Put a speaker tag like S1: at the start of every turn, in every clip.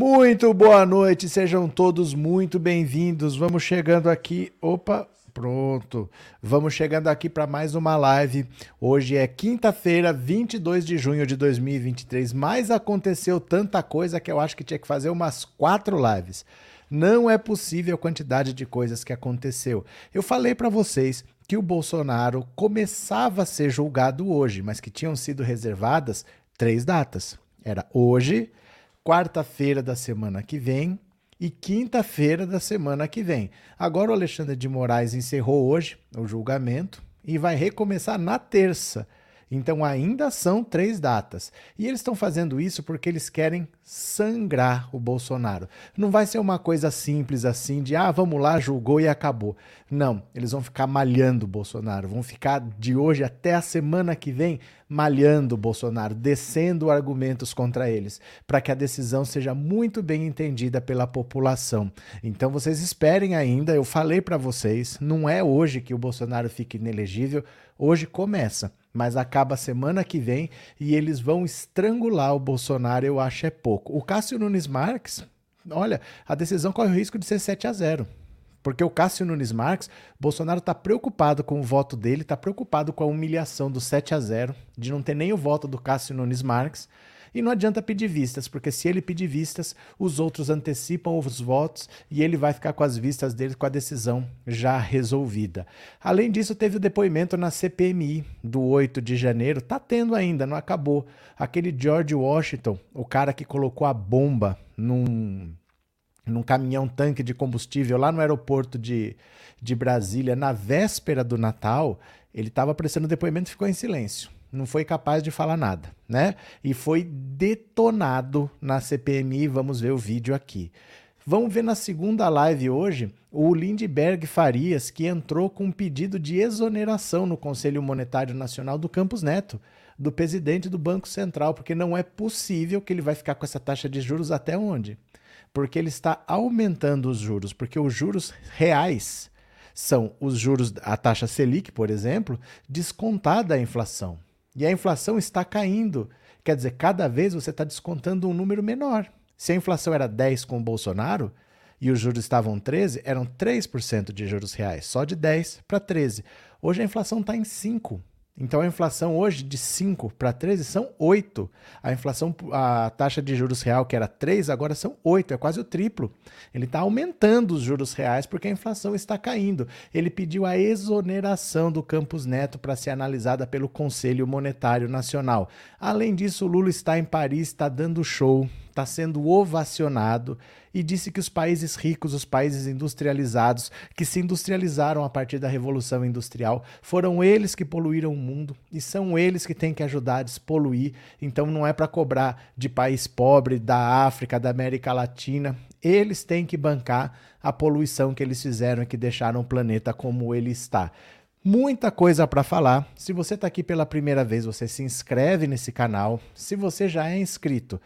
S1: Muito boa noite, sejam todos muito bem-vindos. Vamos chegando aqui. Opa, pronto. Vamos chegando aqui para mais uma live. Hoje é quinta-feira, 22 de junho de 2023, mas aconteceu tanta coisa que eu acho que tinha que fazer umas quatro lives. Não é possível a quantidade de coisas que aconteceu. Eu falei para vocês que o Bolsonaro começava a ser julgado hoje, mas que tinham sido reservadas três datas. Era hoje, quarta-feira da semana que vem e quinta-feira da semana que vem. Agora o Alexandre de Moraes encerrou hoje o julgamento e vai recomeçar na terça. Então ainda são três datas. E eles estão fazendo isso porque eles querem sangrar o Bolsonaro. Não vai ser uma coisa simples assim de ah, vamos lá, julgou e acabou. Não, eles vão ficar malhando o Bolsonaro, vão ficar de hoje até a semana que vem malhando o Bolsonaro, descendo argumentos contra eles, para que a decisão seja muito bem entendida pela população. Então vocês esperem ainda, eu falei para vocês, não é hoje que o Bolsonaro fique inelegível, hoje começa mas acaba semana que vem e eles vão estrangular o Bolsonaro, eu acho é pouco. O Cássio Nunes Marques, olha, a decisão corre o risco de ser 7 a 0. Porque o Cássio Nunes Marques, Bolsonaro está preocupado com o voto dele, está preocupado com a humilhação do 7 a 0, de não ter nem o voto do Cássio Nunes Marques. E não adianta pedir vistas, porque se ele pedir vistas, os outros antecipam os votos e ele vai ficar com as vistas dele com a decisão já resolvida. Além disso, teve o depoimento na CPMI do 8 de janeiro, tá tendo ainda, não acabou. Aquele George Washington, o cara que colocou a bomba num num caminhão tanque de combustível lá no aeroporto de, de Brasília, na véspera do Natal, ele estava prestando depoimento e ficou em silêncio não foi capaz de falar nada, né? E foi detonado na CPMI. Vamos ver o vídeo aqui. Vamos ver na segunda live hoje o Lindbergh Farias, que entrou com um pedido de exoneração no Conselho Monetário Nacional do Campos Neto, do presidente do Banco Central, porque não é possível que ele vai ficar com essa taxa de juros até onde? Porque ele está aumentando os juros, porque os juros reais são os juros, a taxa Selic, por exemplo, descontada a inflação. E a inflação está caindo. Quer dizer, cada vez você está descontando um número menor. Se a inflação era 10 com o Bolsonaro e os juros estavam 13, eram 3% de juros reais, só de 10 para 13. Hoje a inflação está em 5. Então a inflação hoje de 5 para 13 são 8. A inflação, a taxa de juros real que era 3, agora são 8, é quase o triplo. Ele está aumentando os juros reais porque a inflação está caindo. Ele pediu a exoneração do Campos Neto para ser analisada pelo Conselho Monetário Nacional. Além disso, o Lula está em Paris, está dando show, está sendo ovacionado e disse que os países ricos, os países industrializados, que se industrializaram a partir da Revolução Industrial, foram eles que poluíram o mundo e são eles que têm que ajudar a despoluir. Então não é para cobrar de país pobre, da África, da América Latina. Eles têm que bancar a poluição que eles fizeram e que deixaram o planeta como ele está muita coisa para falar. Se você está aqui pela primeira vez, você se inscreve nesse canal. Se você já é inscrito,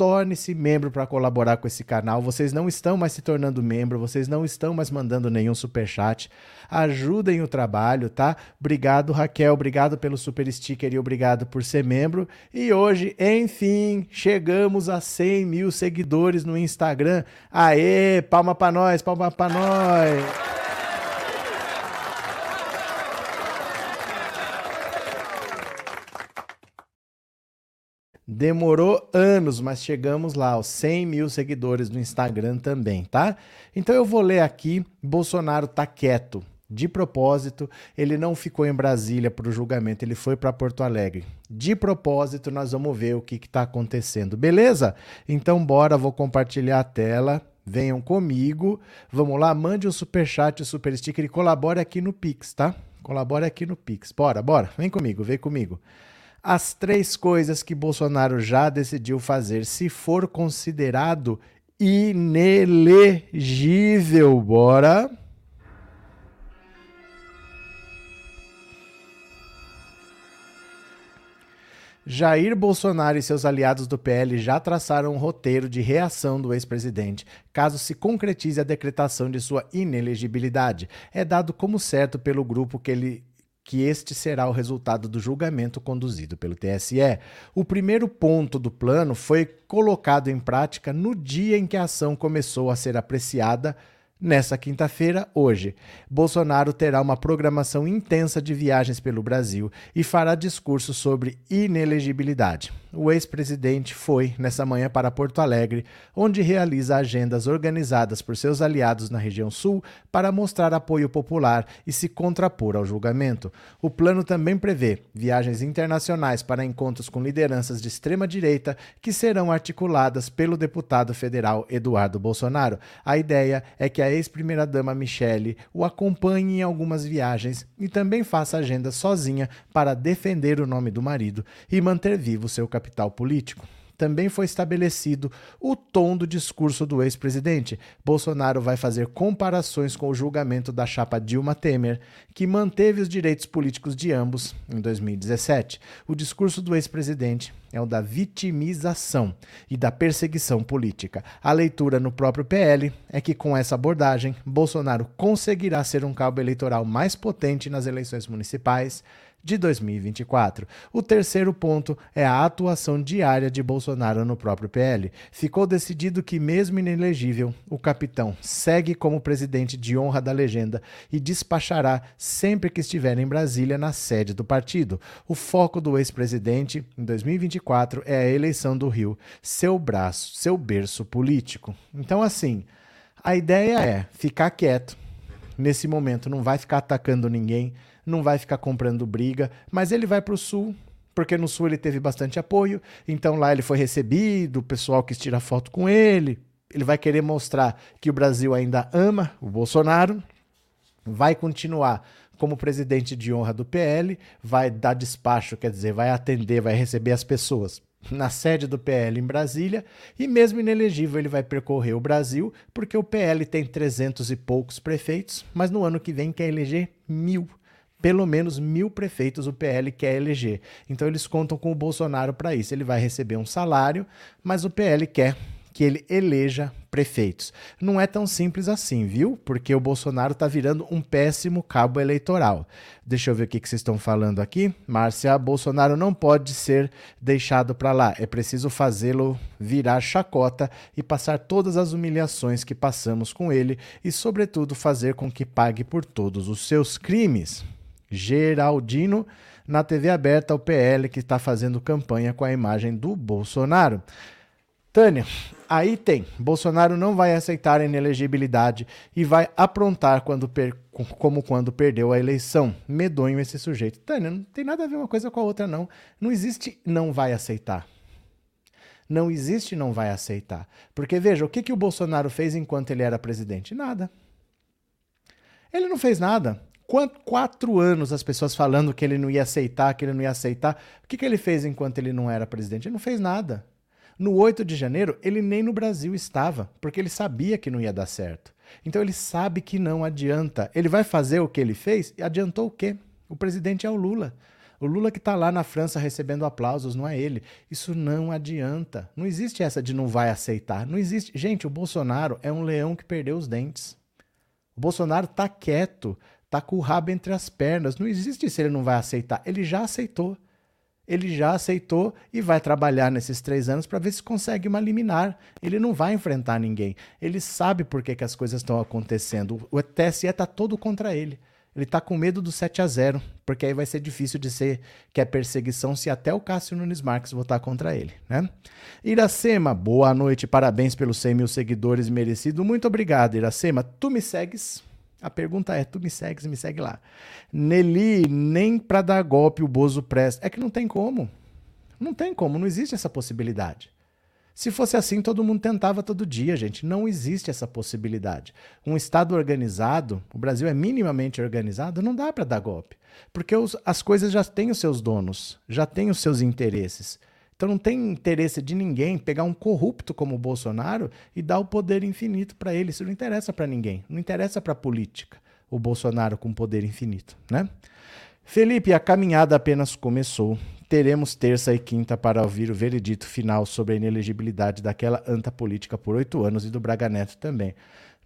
S1: torne-se membro para colaborar com esse canal. Vocês não estão mais se tornando membro, vocês não estão mais mandando nenhum super chat. Ajudem o trabalho, tá? Obrigado, Raquel, obrigado pelo super sticker e obrigado por ser membro. E hoje, enfim, chegamos a 100 mil seguidores no Instagram. Aê, palma para nós, palma para nós. Demorou anos, mas chegamos lá, aos 100 mil seguidores no Instagram também, tá? Então eu vou ler aqui: Bolsonaro tá quieto. De propósito, ele não ficou em Brasília para o julgamento, ele foi para Porto Alegre. De propósito, nós vamos ver o que está acontecendo, beleza? Então, bora, vou compartilhar a tela. Venham comigo. Vamos lá, mande um super chat, um super sticker e colabore aqui no Pix, tá? Colabore aqui no Pix. Bora, bora. Vem comigo, vem comigo as três coisas que Bolsonaro já decidiu fazer, se for considerado inelegível. Bora. Jair Bolsonaro e seus aliados do PL já traçaram um roteiro de reação do ex-presidente, caso se concretize a decretação de sua inelegibilidade. É dado como certo pelo grupo que ele que este será o resultado do julgamento conduzido pelo TSE. O primeiro ponto do plano foi colocado em prática no dia em que a ação começou a ser apreciada Nessa quinta-feira, hoje, Bolsonaro terá uma programação intensa de viagens pelo Brasil e fará discurso sobre inelegibilidade. O ex-presidente foi, nessa manhã, para Porto Alegre, onde realiza agendas organizadas por seus aliados na região sul para mostrar apoio popular e se contrapor ao julgamento. O plano também prevê viagens internacionais para encontros com lideranças de extrema-direita que serão articuladas pelo deputado federal Eduardo Bolsonaro. A ideia é que a ex-primeira-dama Michele o acompanhe em algumas viagens e também faça agenda sozinha para defender o nome do marido e manter vivo seu capital político também foi estabelecido o tom do discurso do ex-presidente. Bolsonaro vai fazer comparações com o julgamento da chapa Dilma Temer, que manteve os direitos políticos de ambos em 2017. O discurso do ex-presidente é o da vitimização e da perseguição política. A leitura no próprio PL é que, com essa abordagem, Bolsonaro conseguirá ser um cabo eleitoral mais potente nas eleições municipais de 2024. O terceiro ponto é a atuação diária de Bolsonaro no próprio PL. Ficou decidido que, mesmo inelegível, o capitão segue como presidente de honra da legenda e despachará sempre que estiver em Brasília, na sede do partido. O foco do ex-presidente em 2024 é a eleição do Rio, seu braço, seu berço político. Então, assim, a ideia é ficar quieto. Nesse momento, não vai ficar atacando ninguém não vai ficar comprando briga, mas ele vai para o sul, porque no sul ele teve bastante apoio, então lá ele foi recebido, o pessoal quis tirar foto com ele, ele vai querer mostrar que o Brasil ainda ama o Bolsonaro, vai continuar como presidente de honra do PL, vai dar despacho, quer dizer, vai atender, vai receber as pessoas na sede do PL em Brasília e mesmo inelegível ele vai percorrer o Brasil porque o PL tem 300 e poucos prefeitos, mas no ano que vem quer eleger mil pelo menos mil prefeitos o PL quer eleger. Então eles contam com o Bolsonaro para isso. Ele vai receber um salário, mas o PL quer que ele eleja prefeitos. Não é tão simples assim, viu? Porque o Bolsonaro está virando um péssimo cabo eleitoral. Deixa eu ver o que, que vocês estão falando aqui. Márcia, Bolsonaro não pode ser deixado para lá. É preciso fazê-lo virar chacota e passar todas as humilhações que passamos com ele e, sobretudo, fazer com que pague por todos os seus crimes. Geraldino, na TV aberta, o PL que está fazendo campanha com a imagem do Bolsonaro. Tânia, aí tem. Bolsonaro não vai aceitar a inelegibilidade e vai aprontar quando per... como quando perdeu a eleição. Medonho esse sujeito. Tânia, não tem nada a ver uma coisa com a outra, não. Não existe não vai aceitar. Não existe não vai aceitar. Porque veja, o que, que o Bolsonaro fez enquanto ele era presidente? Nada. Ele não fez nada. Quatro, quatro anos as pessoas falando que ele não ia aceitar, que ele não ia aceitar. O que, que ele fez enquanto ele não era presidente? Ele não fez nada. No 8 de janeiro, ele nem no Brasil estava, porque ele sabia que não ia dar certo. Então ele sabe que não adianta. Ele vai fazer o que ele fez e adiantou o quê? O presidente é o Lula. O Lula que está lá na França recebendo aplausos, não é ele. Isso não adianta. Não existe essa de não vai aceitar. Não existe. Gente, o Bolsonaro é um leão que perdeu os dentes. O Bolsonaro está quieto, tá com o rabo entre as pernas. Não existe se ele não vai aceitar. Ele já aceitou. Ele já aceitou e vai trabalhar nesses três anos para ver se consegue uma liminar. Ele não vai enfrentar ninguém. Ele sabe por que, que as coisas estão acontecendo. O TSE está todo contra ele. Ele está com medo do 7 a 0 porque aí vai ser difícil de ser que é perseguição se até o Cássio Nunes Marques votar contra ele, né? Iracema, boa noite, parabéns pelos 100 mil seguidores merecido. Muito obrigado, Iracema. Tu me segues? A pergunta é: tu me segues, me segue lá. Nelly, nem para dar golpe o Bozo presta. É que não tem como. Não tem como, não existe essa possibilidade. Se fosse assim, todo mundo tentava todo dia, gente. Não existe essa possibilidade. Um Estado organizado, o Brasil é minimamente organizado, não dá para dar golpe. Porque os, as coisas já têm os seus donos, já têm os seus interesses. Então não tem interesse de ninguém pegar um corrupto como o Bolsonaro e dar o poder infinito para ele. Isso não interessa para ninguém. Não interessa para a política. O Bolsonaro com poder infinito, né? Felipe, a caminhada apenas começou. Teremos terça e quinta para ouvir o veredito final sobre a inelegibilidade daquela anta política por oito anos e do Braga Neto também.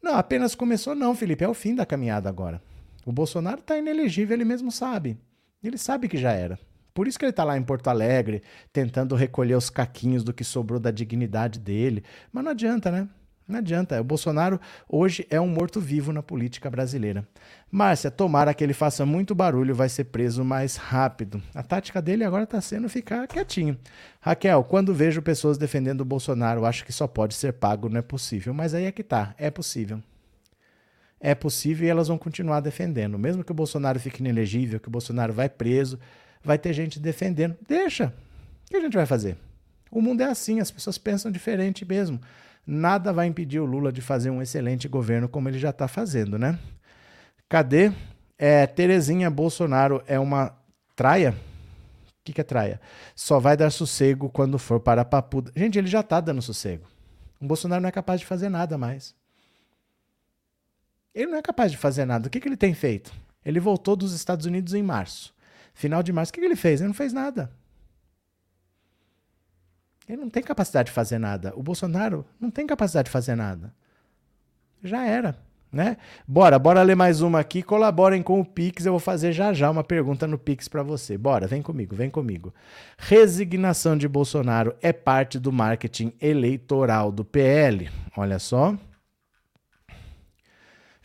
S1: Não, apenas começou, não, Felipe. É o fim da caminhada agora. O Bolsonaro está inelegível, ele mesmo sabe. Ele sabe que já era. Por isso que ele está lá em Porto Alegre, tentando recolher os caquinhos do que sobrou da dignidade dele. Mas não adianta, né? Não adianta. O Bolsonaro hoje é um morto-vivo na política brasileira. Márcia, tomara que ele faça muito barulho, vai ser preso mais rápido. A tática dele agora está sendo ficar quietinho. Raquel, quando vejo pessoas defendendo o Bolsonaro, acho que só pode ser pago, não é possível. Mas aí é que tá, é possível. É possível e elas vão continuar defendendo. Mesmo que o Bolsonaro fique inelegível, que o Bolsonaro vai preso, vai ter gente defendendo. Deixa. O que a gente vai fazer? O mundo é assim, as pessoas pensam diferente mesmo. Nada vai impedir o Lula de fazer um excelente governo como ele já está fazendo, né? Cadê? É, Terezinha Bolsonaro é uma traia? O que, que é traia? Só vai dar sossego quando for para a papuda. Gente, ele já está dando sossego. O Bolsonaro não é capaz de fazer nada mais. Ele não é capaz de fazer nada. O que, que ele tem feito? Ele voltou dos Estados Unidos em março. Final de março, o que, ele fez? Ele não fez nada. Ele não tem capacidade de fazer nada. O Bolsonaro não tem capacidade de fazer nada. Já era. Né? Bora, bora ler mais uma aqui. Colaborem com o Pix. Eu vou fazer já já uma pergunta no Pix para você. Bora, vem comigo, vem comigo. Resignação de Bolsonaro é parte do marketing eleitoral do PL. Olha só.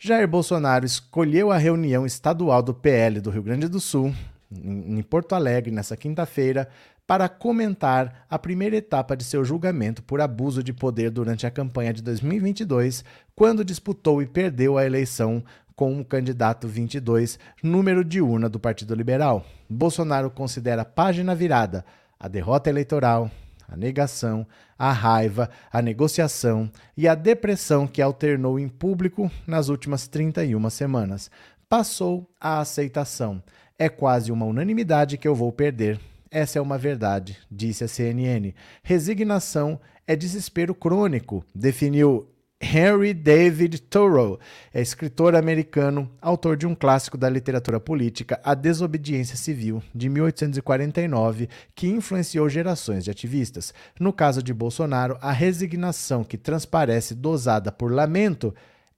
S1: Jair Bolsonaro escolheu a reunião estadual do PL do Rio Grande do Sul, em Porto Alegre, nessa quinta-feira, para comentar a primeira etapa de seu julgamento por abuso de poder durante a campanha de 2022, quando disputou e perdeu a eleição com o candidato 22, número de urna do Partido Liberal. Bolsonaro considera página virada a derrota eleitoral, a negação, a raiva, a negociação e a depressão que alternou em público nas últimas 31 semanas. Passou a aceitação. É quase uma unanimidade que eu vou perder essa é uma verdade, disse a CNN. Resignação é desespero crônico, definiu Henry David Thoreau, é escritor americano, autor de um clássico da literatura política, A Desobediência Civil, de 1849, que influenciou gerações de ativistas. No caso de Bolsonaro, a resignação que transparece dosada por lamento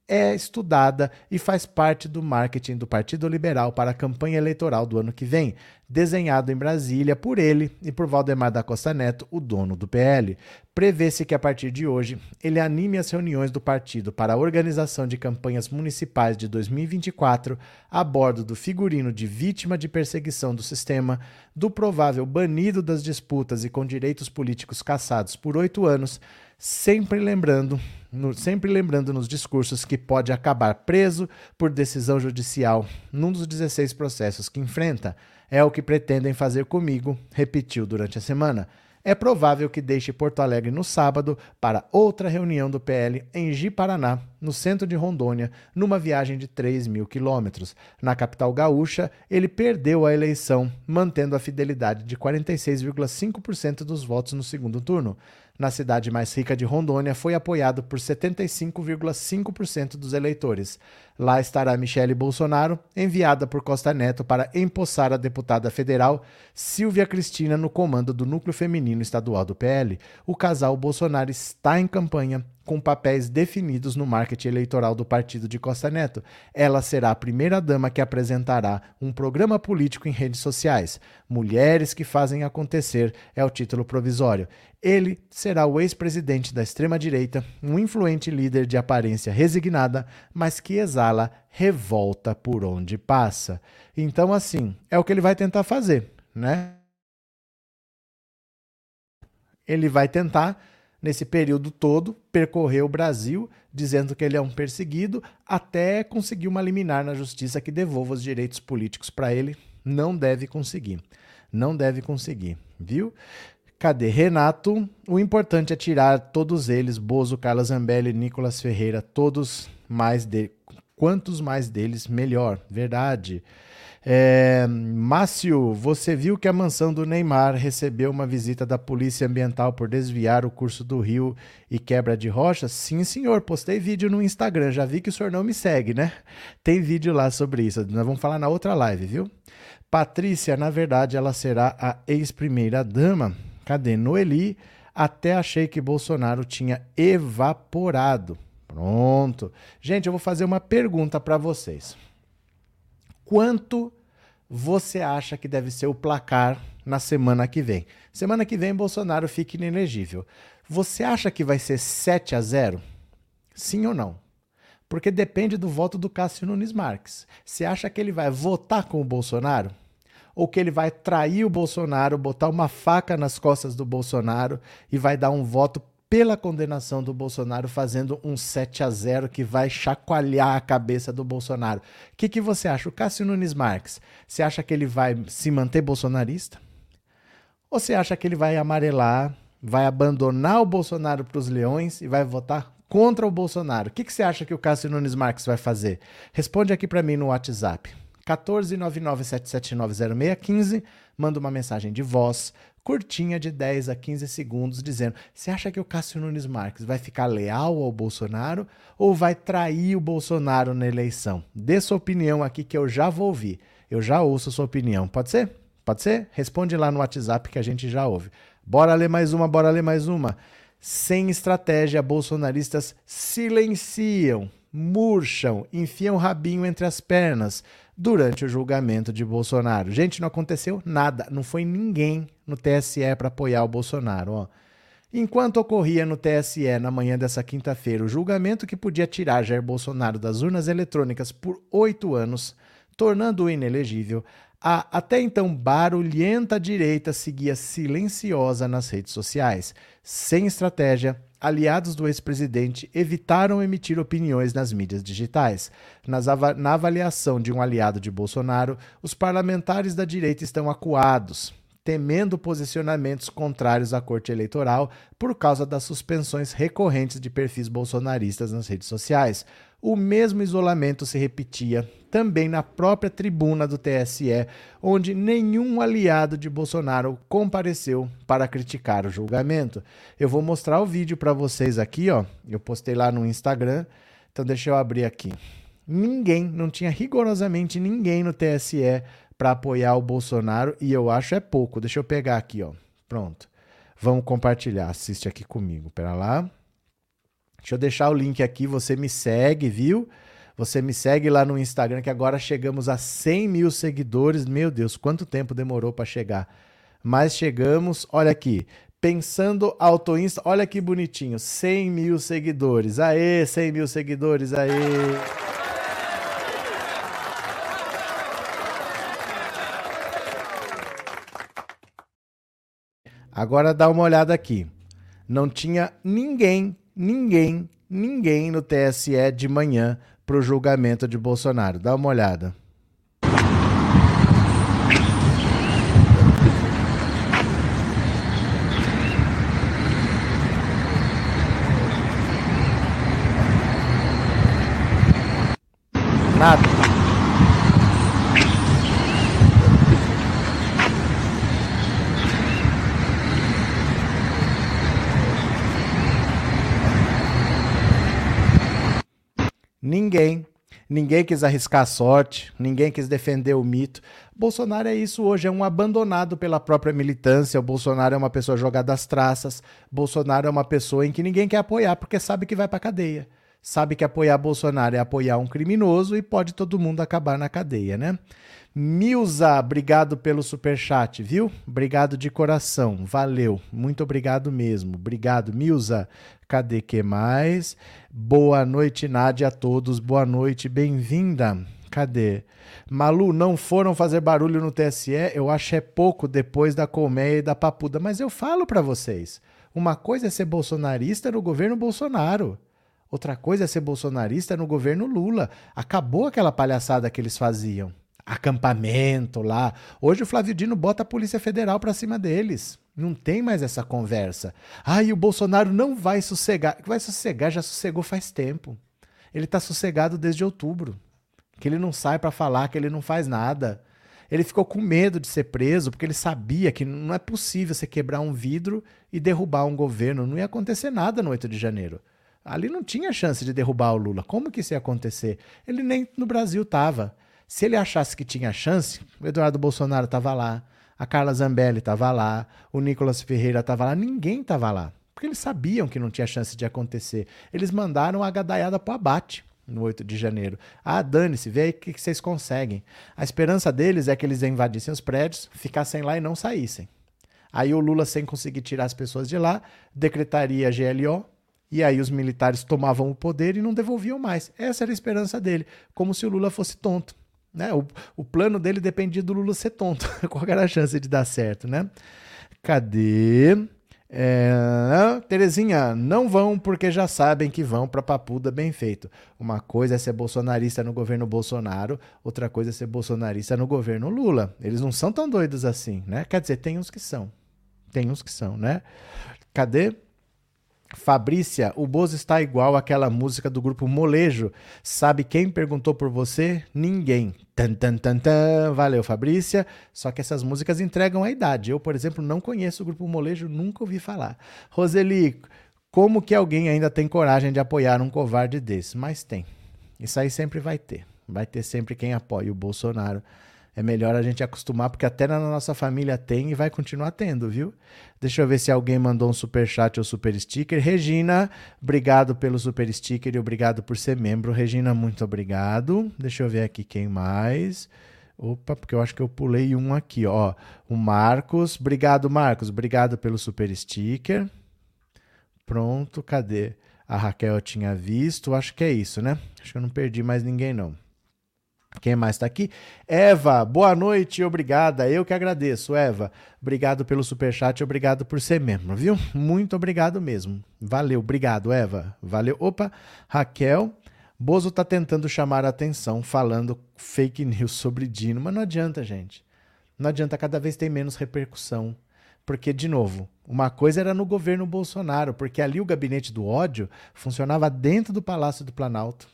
S1: é estudada e faz parte do marketing do Partido Liberal para a campanha eleitoral do ano que vem, desenhado em Brasília por ele e por Valdemar da Costa Neto, o dono do PL. Prevê-se que a partir de hoje ele anime as reuniões do partido para a organização de campanhas municipais de 2024 a bordo do figurino de vítima de perseguição do sistema, do provável banido das disputas e com direitos políticos cassados por oito anos sempre lembrando, no, sempre lembrando nos discursos que pode acabar preso por decisão judicial num dos 16 processos que enfrenta. É o que pretendem fazer comigo, repetiu durante a semana. É provável que deixe Porto Alegre no sábado para outra reunião do PL em Ji-Paraná, no centro de Rondônia, numa viagem de 3 mil quilômetros. Na capital gaúcha, ele perdeu a eleição, mantendo a fidelidade de 46,5% dos votos no segundo turno na cidade mais rica de Rondônia, foi apoiado por 75,5% dos eleitores. Lá estará Michele Bolsonaro, enviada por Costa Neto para empossar a deputada federal Silvia Cristina no comando do núcleo feminino estadual do PL. O casal Bolsonaro está em campanha com papéis definidos no marketing eleitoral do partido de Costa Neto. Ela será a primeira dama que apresentará um programa político em redes sociais. Mulheres que fazem acontecer é o título provisório. Ele será o ex-presidente da extrema-direita, um influente líder de aparência resignada, mas que exala revolta por onde passa. Então, assim, é o que ele vai tentar fazer, né? Ele vai tentar nesse período todo, percorreu o Brasil dizendo que ele é um perseguido, até conseguir uma liminar na justiça que devolva os direitos políticos para ele. Não deve conseguir. Não deve conseguir, viu? Cadê Renato? O importante é tirar todos eles, Bozo, Carlos Zambelli, Nicolas Ferreira, todos mais de quantos mais deles melhor. Verdade. É, Márcio, você viu que a mansão do Neymar recebeu uma visita da Polícia Ambiental por desviar o curso do rio e quebra de rochas? Sim, senhor. Postei vídeo no Instagram. Já vi que o senhor não me segue, né? Tem vídeo lá sobre isso. Nós vamos falar na outra live, viu? Patrícia, na verdade, ela será a ex-primeira-dama. Cadê? Noeli, até achei que Bolsonaro tinha evaporado. Pronto. Gente, eu vou fazer uma pergunta para vocês quanto você acha que deve ser o placar na semana que vem? Semana que vem, Bolsonaro fica inelegível. Você acha que vai ser 7 a 0? Sim ou não? Porque depende do voto do Cássio Nunes Marques. Você acha que ele vai votar com o Bolsonaro? Ou que ele vai trair o Bolsonaro, botar uma faca nas costas do Bolsonaro e vai dar um voto pela condenação do Bolsonaro, fazendo um 7 a 0 que vai chacoalhar a cabeça do Bolsonaro. O que, que você acha? O Cássio Nunes Marques, você acha que ele vai se manter bolsonarista? Ou você acha que ele vai amarelar, vai abandonar o Bolsonaro para os leões e vai votar contra o Bolsonaro? O que, que você acha que o Cássio Nunes Marques vai fazer? Responde aqui para mim no WhatsApp. 14997790615, manda uma mensagem de voz curtinha de 10 a 15 segundos dizendo: "Você acha que o Cássio Nunes Marques vai ficar leal ao Bolsonaro ou vai trair o Bolsonaro na eleição?" Dê sua opinião aqui que eu já vou ouvir. Eu já ouço sua opinião. Pode ser? Pode ser? Responde lá no WhatsApp que a gente já ouve. Bora ler mais uma, bora ler mais uma. Sem estratégia, bolsonaristas silenciam, murcham, enfiam o rabinho entre as pernas durante o julgamento de Bolsonaro. Gente, não aconteceu nada, não foi ninguém no TSE para apoiar o Bolsonaro. Ó. Enquanto ocorria no TSE na manhã dessa quinta-feira o julgamento que podia tirar Jair Bolsonaro das urnas eletrônicas por oito anos, tornando-o inelegível, a até então barulhenta direita seguia silenciosa nas redes sociais, sem estratégia aliados do ex-presidente evitaram emitir opiniões nas mídias digitais. Ava na avaliação de um aliado de Bolsonaro, os parlamentares da direita estão acuados, temendo posicionamentos contrários à Corte Eleitoral por causa das suspensões recorrentes de perfis bolsonaristas nas redes sociais. O mesmo isolamento se repetia também na própria tribuna do TSE, onde nenhum aliado de Bolsonaro compareceu para criticar o julgamento. Eu vou mostrar o vídeo para vocês aqui, ó. Eu postei lá no Instagram, então deixa eu abrir aqui. Ninguém, não tinha rigorosamente ninguém no TSE para apoiar o Bolsonaro e eu acho é pouco. Deixa eu pegar aqui, ó. Pronto. Vamos compartilhar. Assiste aqui comigo. Pera lá. Deixa eu deixar o link aqui, você me segue, viu? Você me segue lá no Instagram, que agora chegamos a 100 mil seguidores. Meu Deus, quanto tempo demorou para chegar? Mas chegamos, olha aqui, Pensando Auto Insta, olha que bonitinho, 100 mil seguidores. Aê, 100 mil seguidores, aê! Agora dá uma olhada aqui. Não tinha ninguém ninguém, ninguém no TSE de manhã para o julgamento de Bolsonaro. Dá uma olhada. Nada. Ninguém. Ninguém quis arriscar a sorte, ninguém quis defender o mito. Bolsonaro é isso hoje, é um abandonado pela própria militância. O Bolsonaro é uma pessoa jogada às traças. Bolsonaro é uma pessoa em que ninguém quer apoiar porque sabe que vai para cadeia. Sabe que apoiar Bolsonaro é apoiar um criminoso e pode todo mundo acabar na cadeia, né? Milza, obrigado pelo super chat, viu? Obrigado de coração, valeu, muito obrigado mesmo. Obrigado, Milza. Cadê que mais? Boa noite, Nádia, a todos. Boa noite, bem-vinda. Cadê? Malu, não foram fazer barulho no TSE? Eu acho é pouco depois da colmeia e da papuda, mas eu falo para vocês. Uma coisa é ser bolsonarista no governo Bolsonaro. Outra coisa é ser bolsonarista no governo Lula. Acabou aquela palhaçada que eles faziam acampamento lá. Hoje o Flávio Dino bota a Polícia Federal para cima deles. Não tem mais essa conversa. Ah, e o Bolsonaro não vai sossegar. Vai sossegar, já sossegou faz tempo. Ele está sossegado desde outubro. Que ele não sai para falar, que ele não faz nada. Ele ficou com medo de ser preso porque ele sabia que não é possível você quebrar um vidro e derrubar um governo. Não ia acontecer nada no 8 de janeiro. Ali não tinha chance de derrubar o Lula. Como que isso ia acontecer? Ele nem no Brasil estava. Se ele achasse que tinha chance, o Eduardo Bolsonaro estava lá, a Carla Zambelli estava lá, o Nicolas Ferreira estava lá, ninguém estava lá. Porque eles sabiam que não tinha chance de acontecer. Eles mandaram a gadaiada para o abate. no 8 de janeiro. Ah, dane-se, vê aí o que, que vocês conseguem. A esperança deles é que eles invadissem os prédios, ficassem lá e não saíssem. Aí o Lula, sem conseguir tirar as pessoas de lá, decretaria GLO, e aí os militares tomavam o poder e não devolviam mais. Essa era a esperança dele, como se o Lula fosse tonto. Né? O, o plano dele dependia do Lula ser tonto. Qual era a chance de dar certo, né? Cadê? É, Terezinha, não vão porque já sabem que vão para papuda bem feito. Uma coisa é ser bolsonarista no governo Bolsonaro, outra coisa é ser bolsonarista no governo Lula. Eles não são tão doidos assim, né? Quer dizer, tem uns que são. Tem uns que são, né? Cadê? Fabrícia, o Bozo está igual àquela música do grupo Molejo. Sabe quem perguntou por você? Ninguém. Tan, tan, tan, tan. Valeu, Fabrícia. Só que essas músicas entregam a idade. Eu, por exemplo, não conheço o grupo Molejo, nunca ouvi falar. Roseli, como que alguém ainda tem coragem de apoiar um covarde desse? Mas tem. Isso aí sempre vai ter. Vai ter sempre quem apoia o Bolsonaro é melhor a gente acostumar, porque até na nossa família tem e vai continuar tendo, viu? Deixa eu ver se alguém mandou um super chat ou super sticker. Regina, obrigado pelo super sticker e obrigado por ser membro. Regina, muito obrigado. Deixa eu ver aqui quem mais. Opa, porque eu acho que eu pulei um aqui, ó. O Marcos. Obrigado, Marcos. Obrigado pelo super sticker. Pronto, cadê? A Raquel tinha visto. Acho que é isso, né? Acho que eu não perdi mais ninguém, não. Quem mais está aqui? Eva, boa noite, obrigada. Eu que agradeço, Eva. Obrigado pelo superchat, obrigado por ser membro, viu? Muito obrigado mesmo. Valeu, obrigado, Eva. Valeu. Opa, Raquel. Bozo está tentando chamar a atenção, falando fake news sobre Dino, mas não adianta, gente. Não adianta, cada vez tem menos repercussão. Porque, de novo, uma coisa era no governo Bolsonaro, porque ali o gabinete do ódio funcionava dentro do Palácio do Planalto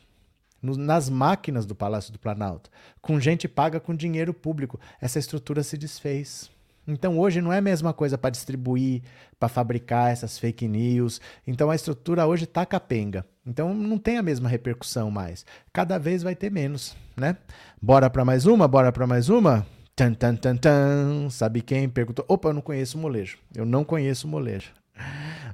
S1: no, nas máquinas do Palácio do Planalto, com gente paga com dinheiro público. Essa estrutura se desfez. Então hoje não é a mesma coisa para distribuir, para fabricar essas fake news. Então a estrutura hoje está capenga. Então não tem a mesma repercussão mais. Cada vez vai ter menos, né? Bora para mais uma? Bora para mais uma? Tan, tan, tan, tan. Sabe quem perguntou? Opa, eu não conheço o molejo. Eu não conheço o molejo.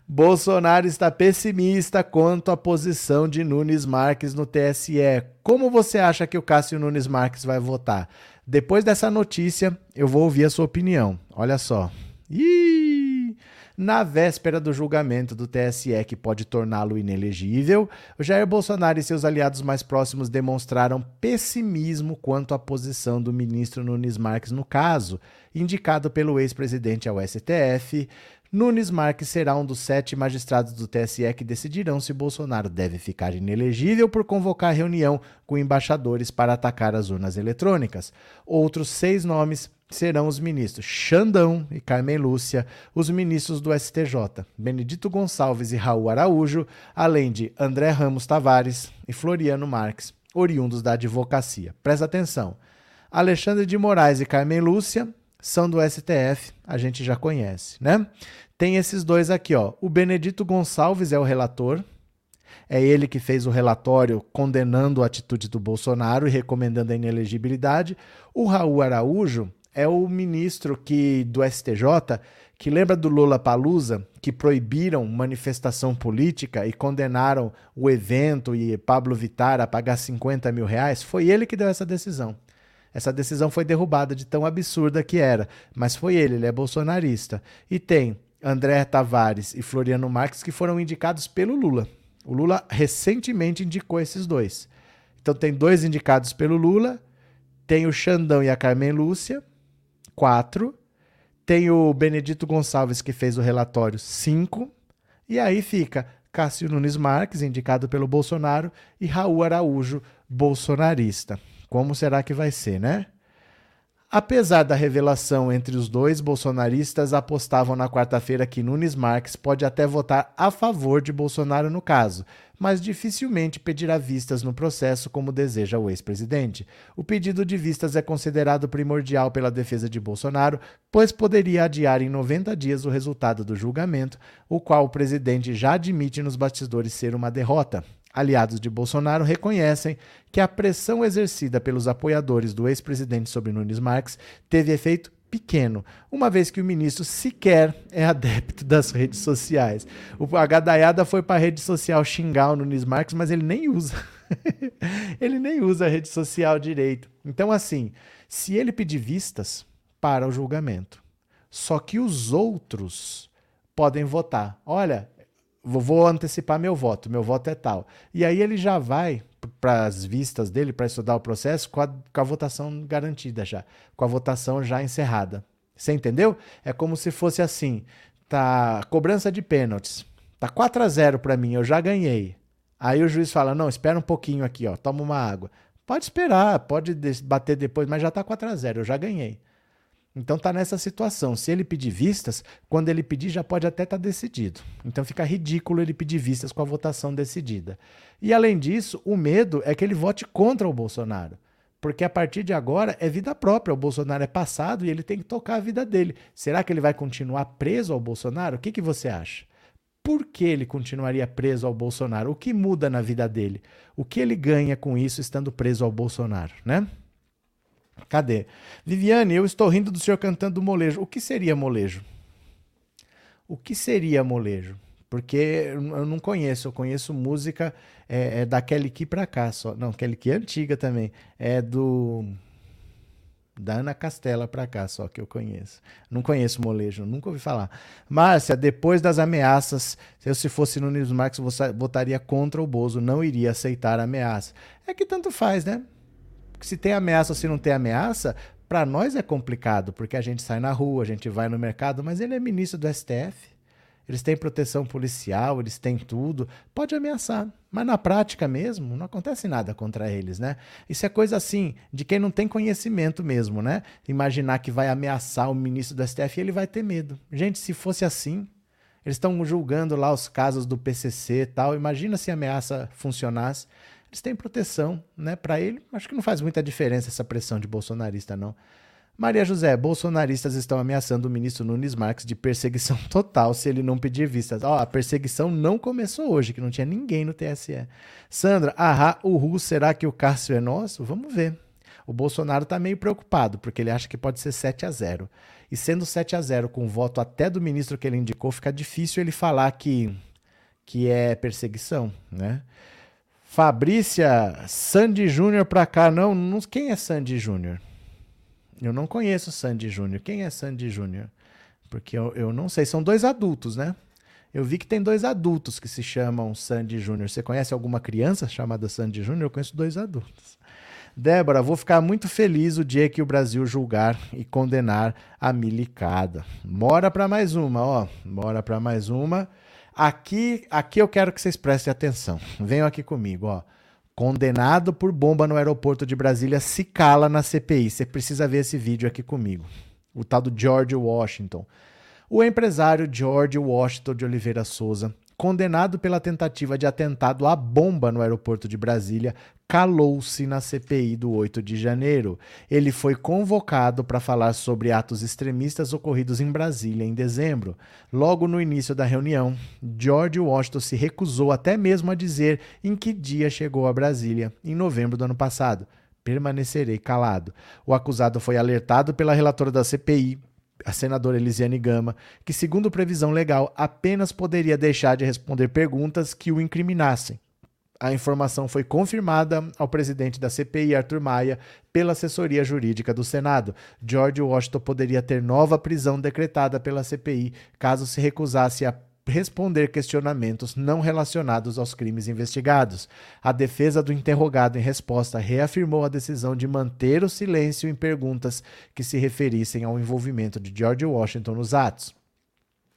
S1: Bolsonaro está pessimista quanto à posição de Nunes Marques no TSE. Como você acha que o Cássio Nunes Marques vai votar? Depois dessa notícia, eu vou ouvir a sua opinião. Olha só. Ih! Na véspera do julgamento do TSE, que pode torná-lo inelegível, Jair Bolsonaro e seus aliados mais próximos demonstraram pessimismo quanto à posição do ministro Nunes Marques no caso, indicado pelo ex-presidente ao STF, Nunes Marques será um dos sete magistrados do TSE que decidirão se Bolsonaro deve ficar inelegível por convocar reunião com embaixadores para atacar as urnas eletrônicas. Outros seis nomes serão os ministros Xandão e Carmen Lúcia, os ministros do STJ, Benedito Gonçalves e Raul Araújo, além de André Ramos Tavares e Floriano Marques, oriundos da advocacia. Presta atenção. Alexandre de Moraes e Carmen Lúcia são do STF, a gente já conhece, né? Tem esses dois aqui, ó. O Benedito Gonçalves é o relator. É ele que fez o relatório condenando a atitude do Bolsonaro e recomendando a inelegibilidade. O Raul Araújo é o ministro que do STJ que lembra do Lula Palusa, que proibiram manifestação política e condenaram o evento e Pablo Vittar a pagar 50 mil reais. Foi ele que deu essa decisão. Essa decisão foi derrubada de tão absurda que era, mas foi ele, ele é bolsonarista. E tem André Tavares e Floriano Marques, que foram indicados pelo Lula. O Lula recentemente indicou esses dois. Então tem dois indicados pelo Lula, tem o Xandão e a Carmen Lúcia, quatro. Tem o Benedito Gonçalves, que fez o relatório, cinco. E aí fica Cássio Nunes Marques, indicado pelo Bolsonaro, e Raul Araújo, bolsonarista. Como será que vai ser, né? Apesar da revelação entre os dois, bolsonaristas apostavam na quarta-feira que Nunes Marques pode até votar a favor de Bolsonaro no caso, mas dificilmente pedirá vistas no processo como deseja o ex-presidente. O pedido de vistas é considerado primordial pela defesa de Bolsonaro, pois poderia adiar em 90 dias o resultado do julgamento, o qual o presidente já admite nos bastidores ser uma derrota. Aliados de Bolsonaro reconhecem que a pressão exercida pelos apoiadores do ex-presidente sobre Nunes Marques teve efeito pequeno, uma vez que o ministro sequer é adepto das redes sociais. O, a gadaiada foi para a rede social xingar o Nunes Marques, mas ele nem usa. ele nem usa a rede social direito. Então, assim, se ele pedir vistas, para o julgamento. Só que os outros podem votar. Olha, vou antecipar meu voto, meu voto é tal. E aí ele já vai para as vistas dele, para estudar o processo, com a, com a votação garantida já, com a votação já encerrada. Você entendeu? É como se fosse assim: tá cobrança de pênaltis. Tá 4 a 0 para mim, eu já ganhei. Aí o juiz fala: "Não, espera um pouquinho aqui, ó, toma uma água". Pode esperar, pode bater depois, mas já tá 4 a 0, eu já ganhei. Então tá nessa situação. Se ele pedir vistas, quando ele pedir já pode até estar tá decidido. Então fica ridículo ele pedir vistas com a votação decidida. E além disso, o medo é que ele vote contra o Bolsonaro. Porque a partir de agora é vida própria. O Bolsonaro é passado e ele tem que tocar a vida dele. Será que ele vai continuar preso ao Bolsonaro? O que, que você acha? Por que ele continuaria preso ao Bolsonaro? O que muda na vida dele? O que ele ganha com isso estando preso ao Bolsonaro, né? Cadê? Viviane, eu estou rindo do senhor cantando molejo. O que seria molejo? O que seria molejo? Porque eu não conheço, eu conheço música é, é da Kelly Key pra cá só. Não, Kelly Key é antiga também. É do. Da Ana Castela pra cá só que eu conheço. Não conheço molejo, nunca ouvi falar. Márcia, depois das ameaças, se eu se fosse no Nunes Marques, votaria contra o Bozo, não iria aceitar a ameaça. É que tanto faz, né? Se tem ameaça ou se não tem ameaça, para nós é complicado, porque a gente sai na rua, a gente vai no mercado, mas ele é ministro do STF. Eles têm proteção policial, eles têm tudo. Pode ameaçar. Mas na prática mesmo, não acontece nada contra eles, né? Isso é coisa assim, de quem não tem conhecimento mesmo, né? Imaginar que vai ameaçar o ministro do STF ele vai ter medo. Gente, se fosse assim, eles estão julgando lá os casos do PCC e tal. Imagina se a ameaça funcionasse eles têm proteção, né? Para ele, acho que não faz muita diferença essa pressão de bolsonarista, não. Maria José, bolsonaristas estão ameaçando o ministro Nunes Marques de perseguição total se ele não pedir vistas. Ó, oh, a perseguição não começou hoje, que não tinha ninguém no TSE. Sandra, ahá, uhul, será que o Cássio é nosso? Vamos ver. O Bolsonaro está meio preocupado, porque ele acha que pode ser 7 a 0 E sendo 7 a 0 com o voto até do ministro que ele indicou, fica difícil ele falar que, que é perseguição, né? Fabrícia, Sandy Júnior pra cá. Não, não, quem é Sandy Júnior? Eu não conheço Sandy Júnior. Quem é Sandy Júnior? Porque eu, eu não sei. São dois adultos, né? Eu vi que tem dois adultos que se chamam Sandy Júnior. Você conhece alguma criança chamada Sandy Júnior? Eu conheço dois adultos. Débora, vou ficar muito feliz o dia que o Brasil julgar e condenar a milicada. Bora para mais uma, ó. Bora para mais uma. Aqui, aqui eu quero que vocês prestem atenção. Venham aqui comigo, ó. Condenado por bomba no aeroporto de Brasília se cala na CPI. Você precisa ver esse vídeo aqui comigo. O tal do George Washington. O empresário George Washington de Oliveira Souza condenado pela tentativa de atentado à bomba no aeroporto de Brasília, calou-se na CPI do 8 de janeiro. Ele foi convocado para falar sobre atos extremistas ocorridos em Brasília em dezembro. Logo no início da reunião, George Washington se recusou até mesmo a dizer em que dia chegou a Brasília, em novembro do ano passado. Permanecerei calado. O acusado foi alertado pela relatora da CPI, a senadora Elisiane Gama, que, segundo previsão legal, apenas poderia deixar de responder perguntas que o incriminassem. A informação foi confirmada ao presidente da CPI, Arthur Maia, pela assessoria jurídica do Senado. George Washington poderia ter nova prisão decretada pela CPI caso se recusasse a responder questionamentos não relacionados aos crimes investigados. A defesa do interrogado, em resposta, reafirmou a decisão de manter o silêncio em perguntas que se referissem ao envolvimento de George Washington nos atos.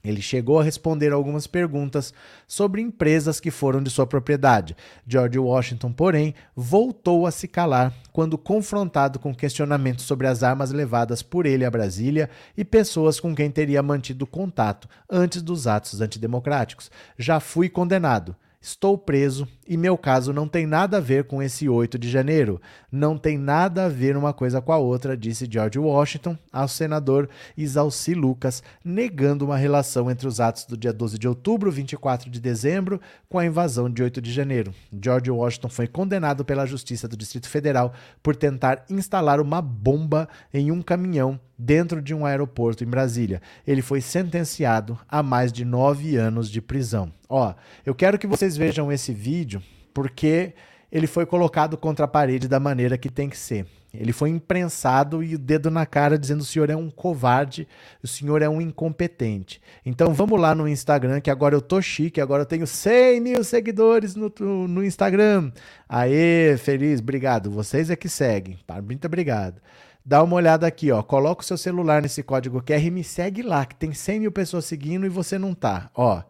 S1: Ele chegou a responder algumas perguntas sobre empresas que foram de sua propriedade. George Washington, porém, voltou a se calar quando confrontado com questionamentos sobre as armas levadas por ele a Brasília e pessoas com quem teria mantido contato antes dos atos antidemocráticos. Já fui condenado. Estou preso e meu caso não tem nada a ver com esse 8 de janeiro. Não tem nada a ver uma coisa com a outra, disse George Washington ao senador Isalci Lucas, negando uma relação entre os atos do dia 12 de outubro, 24 de dezembro, com a invasão de 8 de janeiro. George Washington foi condenado pela Justiça do Distrito Federal por tentar instalar uma bomba em um caminhão dentro de um aeroporto em Brasília. Ele foi sentenciado a mais de nove anos de prisão. Ó, eu quero que vocês vejam esse vídeo porque ele foi colocado contra a parede da maneira que tem que ser. Ele foi imprensado e o dedo na cara dizendo: o senhor é um covarde, o senhor é um incompetente. Então vamos lá no Instagram, que agora eu tô chique, agora eu tenho 100 mil seguidores no, no Instagram. Aê, feliz, obrigado. Vocês é que seguem. Muito obrigado. Dá uma olhada aqui, ó. Coloca o seu celular nesse código QR e me segue lá, que tem 100 mil pessoas seguindo e você não tá. Ó,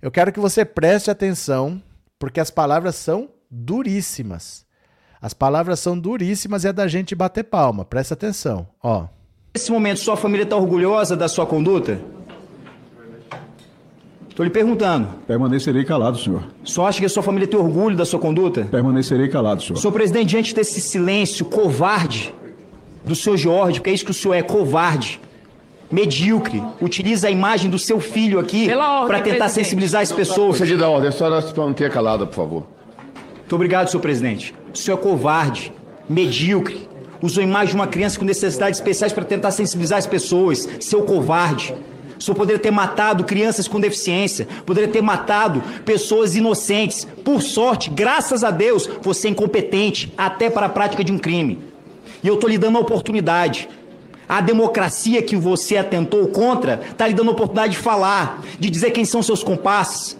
S1: eu quero que você preste atenção, porque as palavras são duríssimas. As palavras são duríssimas e é da gente bater palma. Presta atenção, ó.
S2: Nesse momento, sua família está orgulhosa da sua conduta? Estou lhe perguntando.
S3: Permanecerei calado, senhor.
S2: Só acha que a sua família tem orgulho da sua conduta?
S3: Permanecerei calado, senhor.
S2: Senhor presidente, diante desse silêncio covarde do senhor Jorge, porque é isso que o senhor é, covarde, medíocre, utiliza a imagem do seu filho aqui para tentar presidente. sensibilizar as pessoas.
S4: Você da ordem, a senhora se manter calada, por favor.
S2: Muito obrigado, senhor presidente. O senhor é covarde, medíocre. Usou a imagem de uma criança com necessidades especiais para tentar sensibilizar as pessoas. Seu covarde. O senhor poderia ter matado crianças com deficiência, poderia ter matado pessoas inocentes. Por sorte, graças a Deus, você é incompetente até para a prática de um crime. E eu estou lhe dando a oportunidade. A democracia que você atentou contra está lhe dando oportunidade de falar, de dizer quem são seus compassos.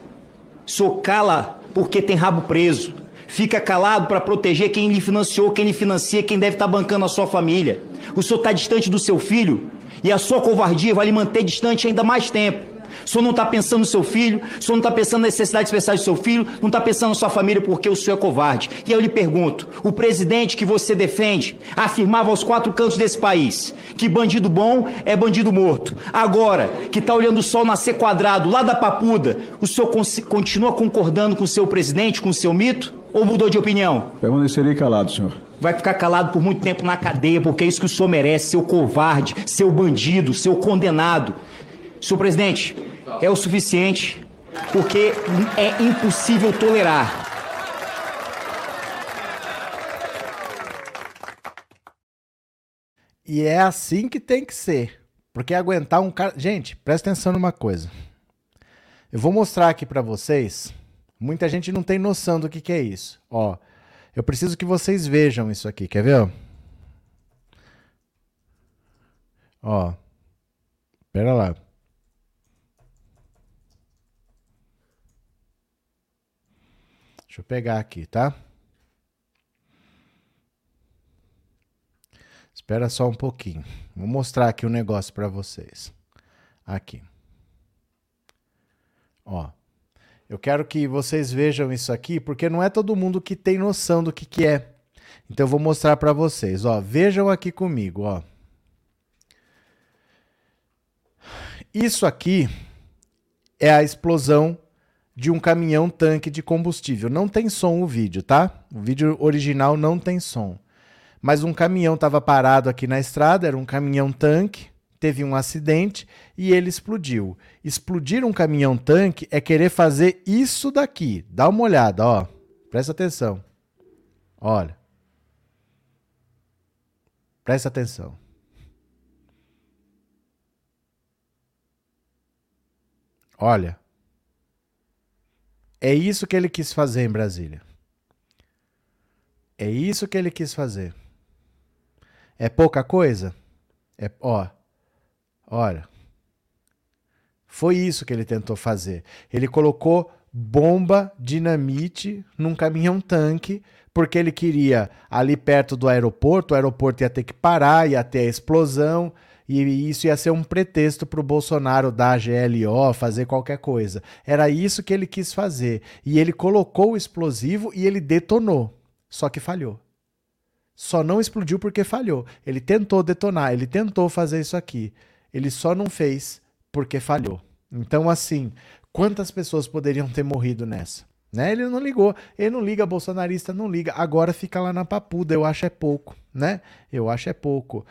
S2: O senhor cala porque tem rabo preso fica calado para proteger quem lhe financiou, quem lhe financia, quem deve estar tá bancando a sua família. O senhor está distante do seu filho e a sua covardia vai lhe manter distante ainda mais tempo. O senhor não está pensando no seu filho, o senhor não está pensando na necessidade especial do seu filho, não está pensando na sua família porque o senhor é covarde. E eu lhe pergunto: o presidente que você defende afirmava aos quatro cantos desse país que bandido bom é bandido morto. Agora, que está olhando o sol nascer quadrado lá da papuda, o senhor continua concordando com o seu presidente, com o seu mito? Ou mudou de opinião?
S3: Permanecerei calado, senhor.
S2: Vai ficar calado por muito tempo na cadeia, porque é isso que o senhor merece, seu covarde, seu bandido, seu condenado. Senhor presidente, é o suficiente, porque é impossível tolerar.
S1: E é assim que tem que ser. Porque aguentar um cara. Gente, presta atenção numa coisa. Eu vou mostrar aqui para vocês Muita gente não tem noção do que, que é isso. Ó, eu preciso que vocês vejam isso aqui, quer ver? Ó, pera lá. Deixa eu pegar aqui, tá? Espera só um pouquinho. Vou mostrar aqui um negócio para vocês. Aqui. Ó. Eu quero que vocês vejam isso aqui, porque não é todo mundo que tem noção do que, que é. Então eu vou mostrar para vocês. Ó, vejam aqui comigo. Ó. Isso aqui é a explosão de um caminhão tanque de combustível. Não tem som o vídeo, tá? O vídeo original não tem som. Mas um caminhão estava parado aqui na estrada, era um caminhão tanque teve um acidente e ele explodiu. Explodir um caminhão-tanque é querer fazer isso daqui. Dá uma olhada, ó. Presta atenção. Olha. Presta atenção. Olha. É isso que ele quis fazer em Brasília. É isso que ele quis fazer. É pouca coisa? É, ó, Olha, foi isso que ele tentou fazer. Ele colocou bomba, dinamite num caminhão-tanque, porque ele queria ali perto do aeroporto, o aeroporto ia ter que parar, ia ter a explosão, e isso ia ser um pretexto para o Bolsonaro dar GLO, fazer qualquer coisa. Era isso que ele quis fazer. E ele colocou o explosivo e ele detonou. Só que falhou. Só não explodiu porque falhou. Ele tentou detonar, ele tentou fazer isso aqui. Ele só não fez porque falhou. Então, assim, quantas pessoas poderiam ter morrido nessa? Né? Ele não ligou, ele não liga, bolsonarista não liga. Agora fica lá na papuda, eu acho é pouco, né? Eu acho é pouco.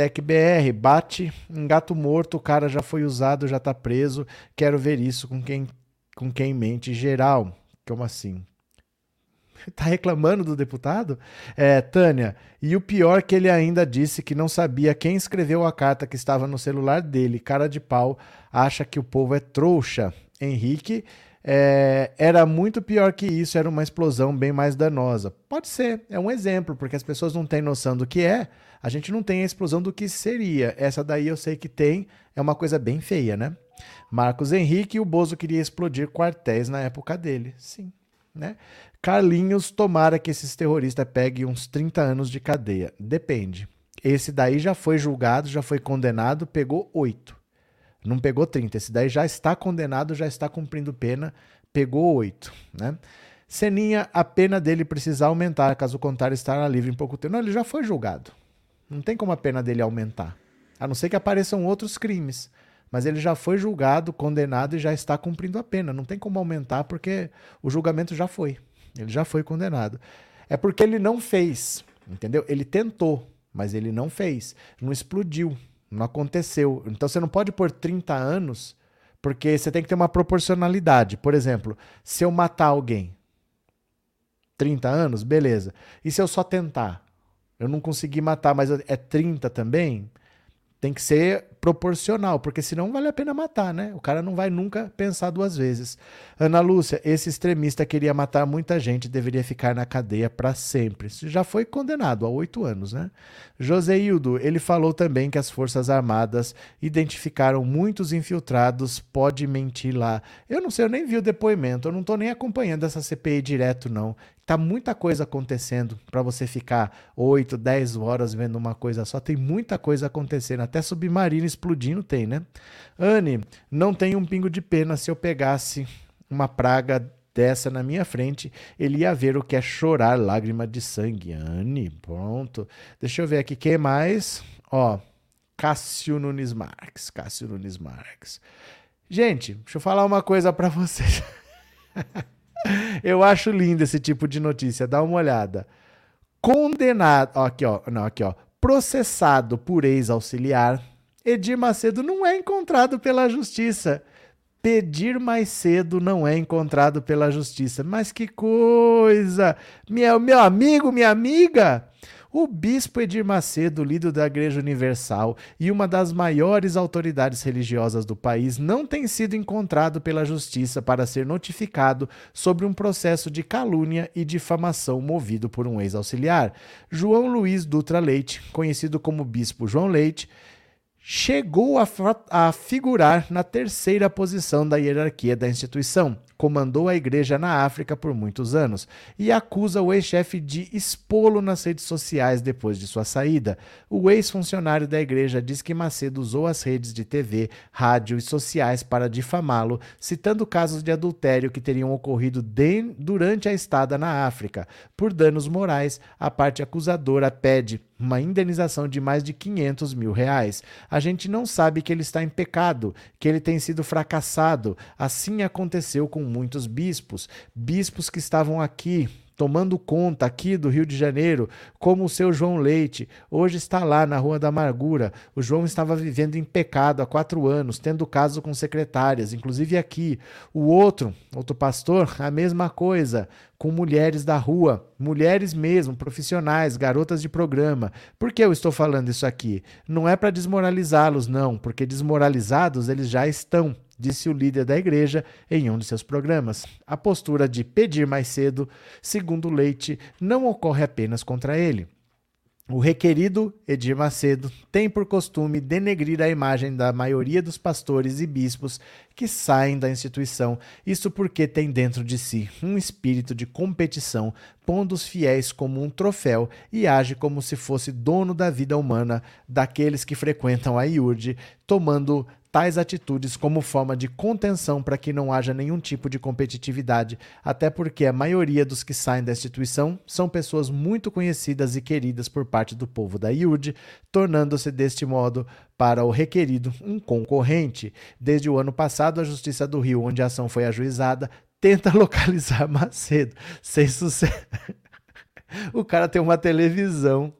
S1: TecBR, bate em gato morto, o cara já foi usado, já tá preso. Quero ver isso com quem com quem mente geral. Como assim? Tá reclamando do deputado? É, Tânia, e o pior que ele ainda disse que não sabia quem escreveu a carta que estava no celular dele. Cara de pau, acha que o povo é trouxa. Henrique, é, era muito pior que isso, era uma explosão bem mais danosa. Pode ser, é um exemplo, porque as pessoas não têm noção do que é, a gente não tem a explosão do que seria. Essa daí eu sei que tem, é uma coisa bem feia, né? Marcos Henrique o Bozo queria explodir quartéis na época dele. Sim, né? Carlinhos, tomara que esses terroristas peguem uns 30 anos de cadeia. Depende. Esse daí já foi julgado, já foi condenado, pegou 8. Não pegou 30. Esse daí já está condenado, já está cumprindo pena, pegou 8. Né? Seninha, a pena dele precisa aumentar, caso contrário, estará livre em pouco tempo. Não, ele já foi julgado. Não tem como a pena dele aumentar. A não ser que apareçam outros crimes. Mas ele já foi julgado, condenado e já está cumprindo a pena. Não tem como aumentar porque o julgamento já foi. Ele já foi condenado. É porque ele não fez, entendeu? Ele tentou, mas ele não fez. Não explodiu, não aconteceu. Então você não pode pôr 30 anos, porque você tem que ter uma proporcionalidade. Por exemplo, se eu matar alguém, 30 anos, beleza. E se eu só tentar? Eu não consegui matar, mas é 30 também? Tem que ser proporcional, porque senão vale a pena matar, né? O cara não vai nunca pensar duas vezes. Ana Lúcia, esse extremista queria matar muita gente, deveria ficar na cadeia para sempre. Já foi condenado há oito anos, né? Joseildo, ele falou também que as Forças Armadas identificaram muitos infiltrados, pode mentir lá. Eu não sei, eu nem vi o depoimento, eu não tô nem acompanhando essa CPI direto, não. Tá muita coisa acontecendo para você ficar 8, 10 horas vendo uma coisa só. Tem muita coisa acontecendo. Até submarino explodindo tem, né? Anne, não tem um pingo de pena se eu pegasse uma praga dessa na minha frente, ele ia ver o que é chorar lágrima de sangue. Anne, pronto. Deixa eu ver aqui quem mais. Ó, Cássio Nunes Marques. Cássio Nunes Marques. Gente, deixa eu falar uma coisa para vocês. Eu acho lindo esse tipo de notícia. Dá uma olhada. Condenado. Ó, aqui, ó. Não, aqui, ó. Processado por ex-auxiliar. Edir Macedo não é encontrado pela justiça. Pedir mais cedo não é encontrado pela justiça. Mas que coisa! Meu, meu amigo, minha amiga! O bispo Edir Macedo, líder da Igreja Universal e uma das maiores autoridades religiosas do país, não tem sido encontrado pela justiça para ser notificado sobre um processo de calúnia e difamação movido por um ex-auxiliar. João Luiz Dutra Leite, conhecido como Bispo João Leite, chegou a, a, figurar na terceira posição da hierarquia da instituição. Comandou a igreja na África por muitos anos e acusa o ex-chefe de expô-lo nas redes sociais depois de sua saída. O ex-funcionário da igreja diz que Macedo usou as redes de TV, rádio e sociais para difamá-lo, citando casos de adultério que teriam ocorrido de, durante a estada na África. Por danos morais, a parte acusadora pede uma indenização de mais de 500 mil reais. A gente não sabe que ele está em pecado, que ele tem sido fracassado. Assim aconteceu com muitos bispos, bispos que estavam aqui tomando conta aqui do Rio de Janeiro, como o seu João Leite, hoje está lá na Rua da Amargura. O João estava vivendo em pecado há quatro anos, tendo caso com secretárias, inclusive aqui. O outro, outro pastor, a mesma coisa, com mulheres da rua, mulheres mesmo, profissionais, garotas de programa. Por que eu estou falando isso aqui? Não é para desmoralizá-los, não, porque desmoralizados eles já estão disse o líder da igreja em um de seus programas. A postura de pedir mais cedo, segundo Leite, não ocorre apenas contra ele. O requerido Edir Macedo tem por costume denegrir a imagem da maioria dos pastores e bispos que saem da instituição, isso porque tem dentro de si um espírito de competição, pondo os fiéis como um troféu e age como se fosse dono da vida humana daqueles que frequentam a IURD, tomando tais atitudes como forma de contenção para que não haja nenhum tipo de competitividade, até porque a maioria dos que saem da instituição são pessoas muito conhecidas e queridas por parte do povo da IUD, tornando-se deste modo para o requerido um concorrente. Desde o ano passado, a Justiça do Rio, onde a ação foi ajuizada, tenta localizar Macedo, sem sucesso. o cara tem uma televisão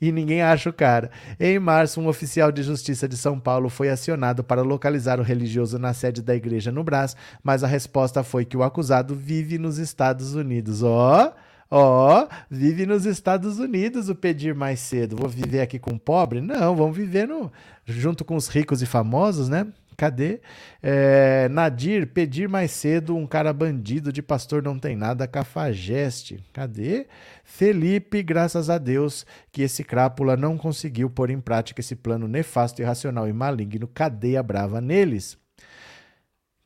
S1: e ninguém acha o cara. Em março, um oficial de justiça de São Paulo foi acionado para localizar o religioso na sede da igreja no Brás, mas a resposta foi que o acusado vive nos Estados Unidos. Ó! Oh! Ó, oh, vive nos Estados Unidos o pedir mais cedo. Vou viver aqui com pobre? Não, vamos viver no, junto com os ricos e famosos, né? Cadê? É, Nadir, pedir mais cedo um cara bandido de pastor não tem nada, cafajeste. Cadê? Felipe, graças a Deus que esse crápula não conseguiu pôr em prática esse plano nefasto, irracional e maligno. Cadeia brava neles.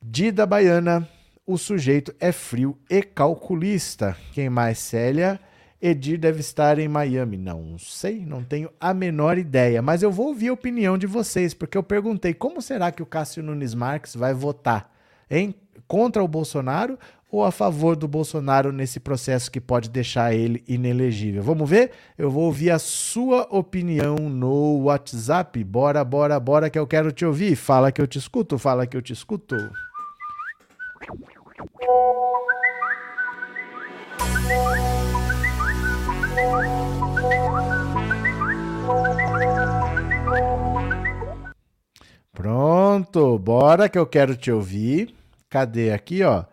S1: Dida Baiana, o sujeito é frio e calculista. Quem mais? Célia. Edir deve estar em Miami. Não sei, não tenho a menor ideia, mas eu vou ouvir a opinião de vocês, porque eu perguntei como será que o Cássio Nunes Marques vai votar, hein? Contra o Bolsonaro ou a favor do Bolsonaro nesse processo que pode deixar ele inelegível? Vamos ver? Eu vou ouvir a sua opinião no WhatsApp. Bora, bora, bora que eu quero te ouvir. Fala que eu te escuto, fala que eu te escuto. Pronto, bora que eu quero te ouvir. Cadê aqui, ó?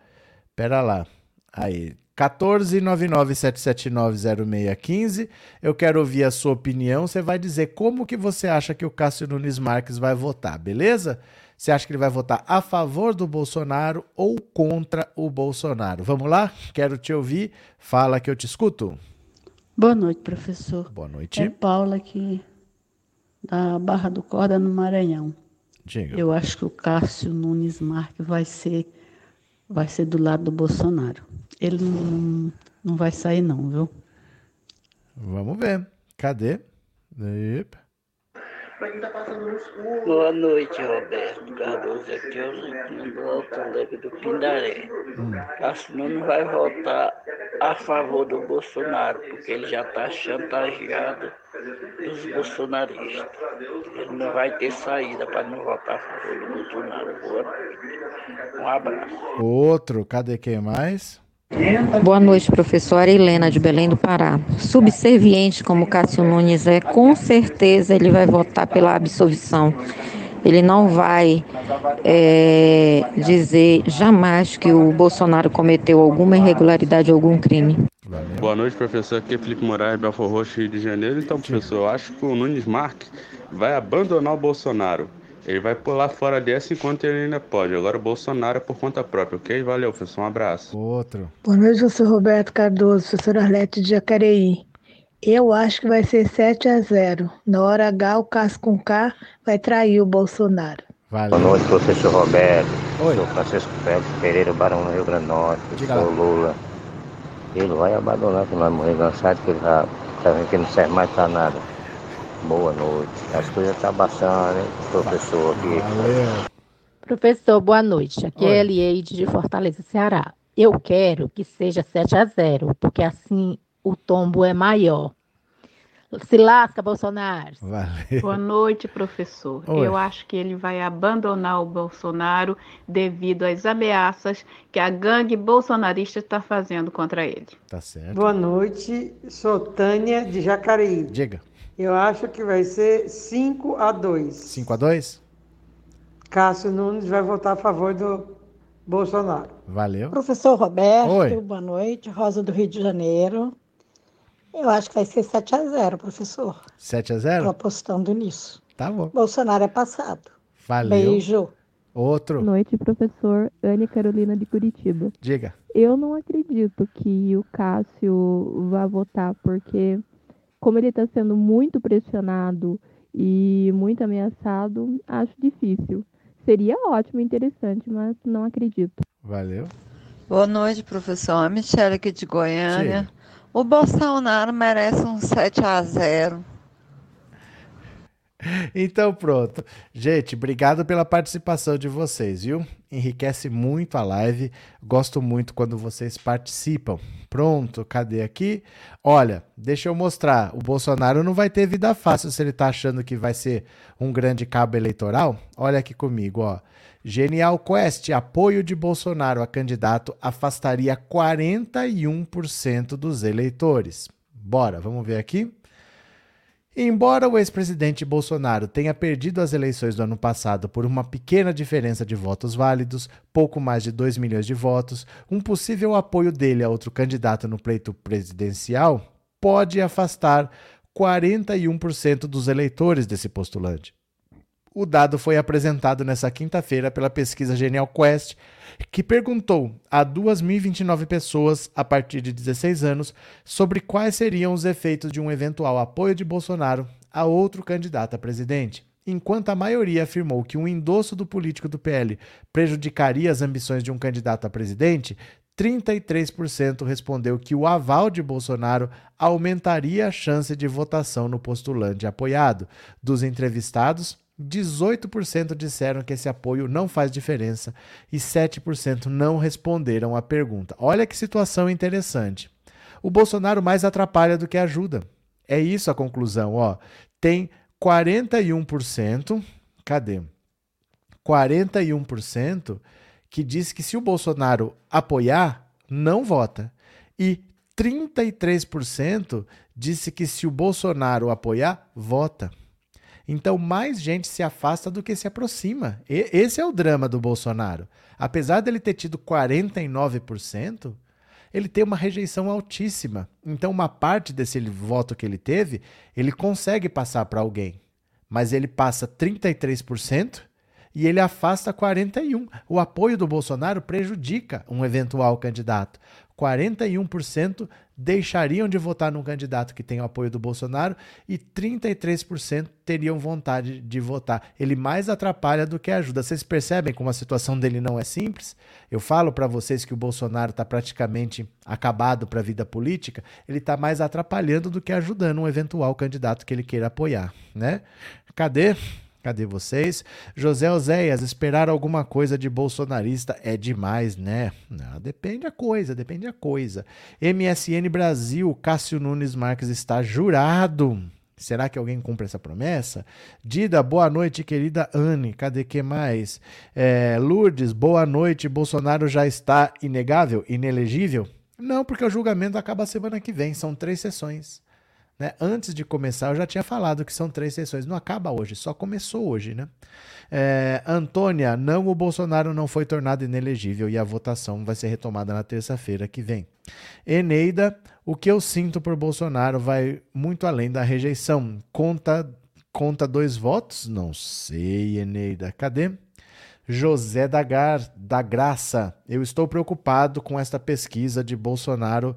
S1: Pera lá. Aí, 14997790615. Eu quero ouvir a sua opinião. Você vai dizer como que você acha que o Cássio Nunes Marques vai votar, beleza? Você acha que ele vai votar a favor do Bolsonaro ou contra o Bolsonaro? Vamos lá? Quero te ouvir. Fala que eu te escuto.
S5: Boa noite, professor.
S1: Boa noite.
S5: É Paula aqui da Barra do Corda, no Maranhão.
S1: Diga.
S5: Eu acho que o Cássio Nunes Marques vai ser, vai ser do lado do Bolsonaro. Ele não, não vai sair, não, viu?
S1: Vamos ver. Cadê? Epa.
S6: Boa noite, Roberto Cardoso. Aqui é o Zequinho do Alto Alegre do Pindaré. Cássio Nunes vai votar a favor do Bolsonaro, porque ele já está chantageado dos bolsonaristas. Ele não vai ter saída para não votar a favor do Bolsonaro. Boa noite. Um abraço.
S1: Outro. Cadê quem mais?
S7: Boa noite, professora Helena de Belém do Pará. Subserviente como Cássio Nunes é, com certeza ele vai votar pela absolvição. Ele não vai é, dizer jamais que o Bolsonaro cometeu alguma irregularidade, algum crime.
S8: Boa noite, professor. Aqui é Felipe Moraes, Belfor Roxo, Rio de Janeiro. Então, professor, eu acho que o Nunes Marques vai abandonar o Bolsonaro. Ele vai pular fora dessa enquanto ele ainda pode. Agora o Bolsonaro é por conta própria, ok? Valeu, professor. Um abraço.
S1: Outro.
S9: Boa noite, professor Roberto Cardoso, professor Arlete de Jacareí. Eu acho que vai ser 7 a 0. Na hora H, o Cássio com K vai trair o Bolsonaro.
S1: Valeu.
S10: Boa noite, professor Roberto.
S1: Oi.
S10: Sou Francisco Félix Pereira, Barão do Rio Grande do Norte.
S1: Diga
S10: Sou
S1: lá.
S10: Lula. Ele vai abandonar, que nós morrer cansado, que ele já tá vendo que não serve mais pra nada. Boa noite. As coisas tá baixando, hein, professor aqui.
S1: Valeu.
S11: Professor, boa noite. Aqui
S1: Oi.
S11: é Elieide de Fortaleza, Ceará. Eu quero que seja 7 a 0, porque assim o tombo é maior. Se lasca, Bolsonaro.
S1: Valeu.
S12: Boa noite, professor.
S1: Oi.
S12: Eu acho que ele vai abandonar o Bolsonaro devido às ameaças que a gangue bolsonarista está fazendo contra ele.
S1: Tá certo.
S13: Boa noite, sou Tânia de Jacareí.
S1: Diga.
S13: Eu acho que vai ser 5 a 2.
S1: 5 a 2
S13: Cássio Nunes vai votar a favor do Bolsonaro.
S1: Valeu.
S14: Professor Roberto,
S1: Oi.
S14: boa noite. Rosa do Rio de Janeiro. Eu acho que vai ser 7 a 0, professor.
S1: 7 a
S14: Estou
S1: 0
S14: apostando nisso.
S1: Tá bom.
S14: Bolsonaro é passado.
S1: Valeu.
S14: Beijo.
S1: Outro.
S15: noite, professor Anne Carolina de Curitiba.
S1: Diga.
S15: Eu não acredito que o Cássio vá votar, porque como ele está sendo muito pressionado e muito ameaçado, acho difícil. Seria ótimo, interessante, mas não acredito.
S1: Valeu.
S16: Boa noite, professor. A Michelle aqui de Goiânia.
S1: Sim.
S16: O Bolsonaro merece um 7 a 0.
S1: Então pronto. Gente, obrigado pela participação de vocês, viu? Enriquece muito a live. Gosto muito quando vocês participam. Pronto, cadê aqui? Olha, deixa eu mostrar. O Bolsonaro não vai ter vida fácil se ele tá achando que vai ser um grande cabo eleitoral. Olha aqui comigo, ó. Genial Quest, apoio de Bolsonaro a candidato afastaria 41% dos eleitores. Bora, vamos ver aqui. Embora o ex-presidente Bolsonaro tenha perdido as eleições do ano passado por uma pequena diferença de votos válidos, pouco mais de 2 milhões de votos, um possível apoio dele a outro candidato no pleito presidencial pode afastar 41% dos eleitores desse postulante. O dado foi apresentado nessa quinta-feira pela pesquisa Genial Quest, que perguntou a 2.029 pessoas a partir de 16 anos sobre quais seriam os efeitos de um eventual apoio de Bolsonaro a outro candidato a presidente. Enquanto a maioria afirmou que um endosso do político do PL prejudicaria as ambições de um candidato a presidente, 33% respondeu que o aval de Bolsonaro aumentaria a chance de votação no postulante apoiado. Dos entrevistados, 18% disseram que esse apoio não faz diferença e 7% não responderam à pergunta. Olha que situação interessante. O Bolsonaro mais atrapalha do que ajuda. É isso a conclusão, ó. Tem 41%, cadê? 41% que diz que se o Bolsonaro apoiar, não vota. E 33% disse que se o Bolsonaro apoiar, vota. Então, mais gente se afasta do que se aproxima. E esse é o drama do Bolsonaro. Apesar dele ter tido 49%, ele tem uma rejeição altíssima. Então, uma parte desse voto que ele teve, ele consegue passar para alguém. Mas ele passa 33% e ele afasta 41. O apoio do Bolsonaro prejudica um eventual candidato. 41% deixariam de votar num candidato que tem o apoio do Bolsonaro e 33% teriam vontade de votar. Ele mais atrapalha do que ajuda. Vocês percebem como a situação dele não é simples? Eu falo para vocês que o Bolsonaro está praticamente acabado para a vida política, ele está mais atrapalhando do que ajudando um eventual candidato que ele queira apoiar, né? Cadê? Cadê vocês? José Oséias, esperar alguma coisa de bolsonarista é demais, né? Não, depende a coisa, depende a coisa. MSN Brasil, Cássio Nunes Marques está jurado. Será que alguém cumpre essa promessa? Dida, boa noite, querida Anne. Cadê que mais? É, Lourdes, boa noite. Bolsonaro já está inegável, inelegível? Não, porque o julgamento acaba semana que vem. São três sessões. Né? Antes de começar, eu já tinha falado que são três sessões. Não acaba hoje, só começou hoje, né? É, Antônia, não, o Bolsonaro não foi tornado inelegível e a votação vai ser retomada na terça-feira que vem. Eneida, o que eu sinto por Bolsonaro vai muito além da rejeição. Conta, conta dois votos? Não sei, Eneida. Cadê? José da, Gar, da Graça, eu estou preocupado com esta pesquisa de Bolsonaro.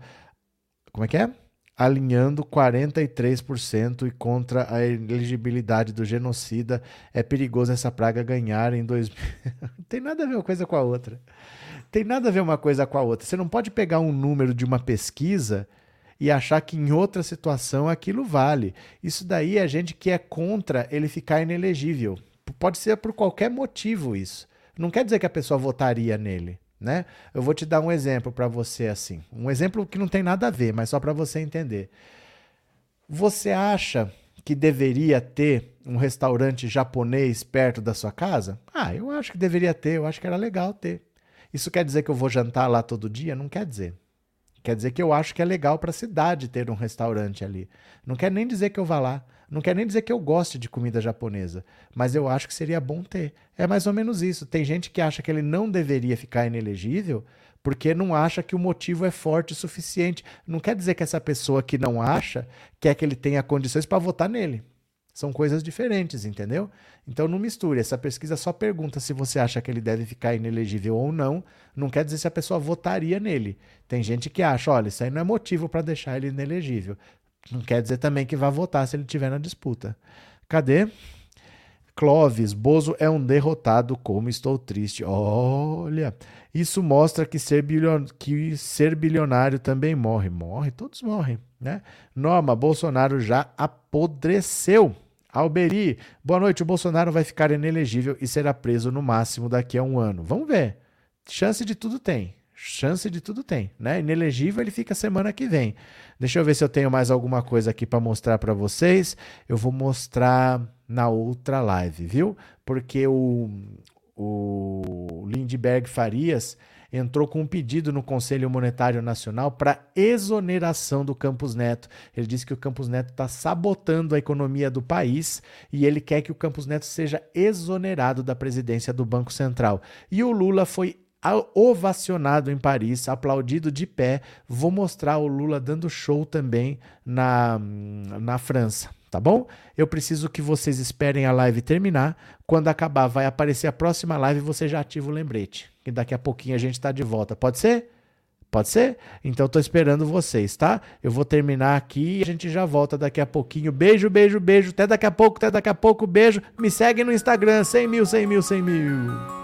S1: Como é que é? Alinhando 43% e contra a elegibilidade do genocida. É perigoso essa praga ganhar em 2000. Tem nada a ver uma coisa com a outra. Tem nada a ver uma coisa com a outra. Você não pode pegar um número de uma pesquisa e achar que em outra situação aquilo vale. Isso daí é gente que é contra ele ficar inelegível. Pode ser por qualquer motivo isso. Não quer dizer que a pessoa votaria nele né? Eu vou te dar um exemplo para você assim, um exemplo que não tem nada a ver, mas só para você entender. Você acha que deveria ter um restaurante japonês perto da sua casa? Ah, eu acho que deveria ter, eu acho que era legal ter. Isso quer dizer que eu vou jantar lá todo dia? Não quer dizer. Quer dizer que eu acho que é legal para a cidade ter um restaurante ali. Não quer nem dizer que eu vá lá. Não quer nem dizer que eu goste de comida japonesa, mas eu acho que seria bom ter. É mais ou menos isso. Tem gente que acha que ele não deveria ficar inelegível porque não acha que o motivo é forte o suficiente. Não quer dizer que essa pessoa que não acha quer que ele tenha condições para votar nele. São coisas diferentes, entendeu? Então não misture. Essa pesquisa só pergunta se você acha que ele deve ficar inelegível ou não. Não quer dizer se a pessoa votaria nele. Tem gente que acha, olha, isso aí não é motivo para deixar ele inelegível. Não quer dizer também que vai votar se ele estiver na disputa. Cadê? Clóvis, Bozo é um derrotado, como estou triste. Olha, isso mostra que ser, bilion... que ser bilionário também morre. Morre, todos morrem, né? Norma, Bolsonaro já apodreceu. Alberi, boa noite. O Bolsonaro vai ficar inelegível e será preso no máximo daqui a um ano. Vamos ver. Chance de tudo tem chance de tudo tem, né? Inelegível ele fica semana que vem. Deixa eu ver se eu tenho mais alguma coisa aqui para mostrar para vocês. Eu vou mostrar na outra live, viu? Porque o, o Lindbergh Farias entrou com um pedido no Conselho Monetário Nacional para exoneração do Campos Neto. Ele disse que o Campos Neto está sabotando a economia do país e ele quer que o Campos Neto seja exonerado da presidência do Banco Central. E o Lula foi ovacionado em Paris, aplaudido de pé. Vou mostrar o Lula dando show também na, na França tá bom? Eu preciso que vocês esperem a live terminar. Quando acabar, vai aparecer a próxima live e você já ativa o lembrete. E daqui a pouquinho a gente está de volta. Pode ser? Pode ser? Então tô esperando vocês, tá? Eu vou terminar aqui e a gente já volta daqui a pouquinho. Beijo, beijo, beijo. Até daqui a pouco, até daqui a pouco. Beijo. Me segue no Instagram. 100 mil, 100 mil, 100 mil.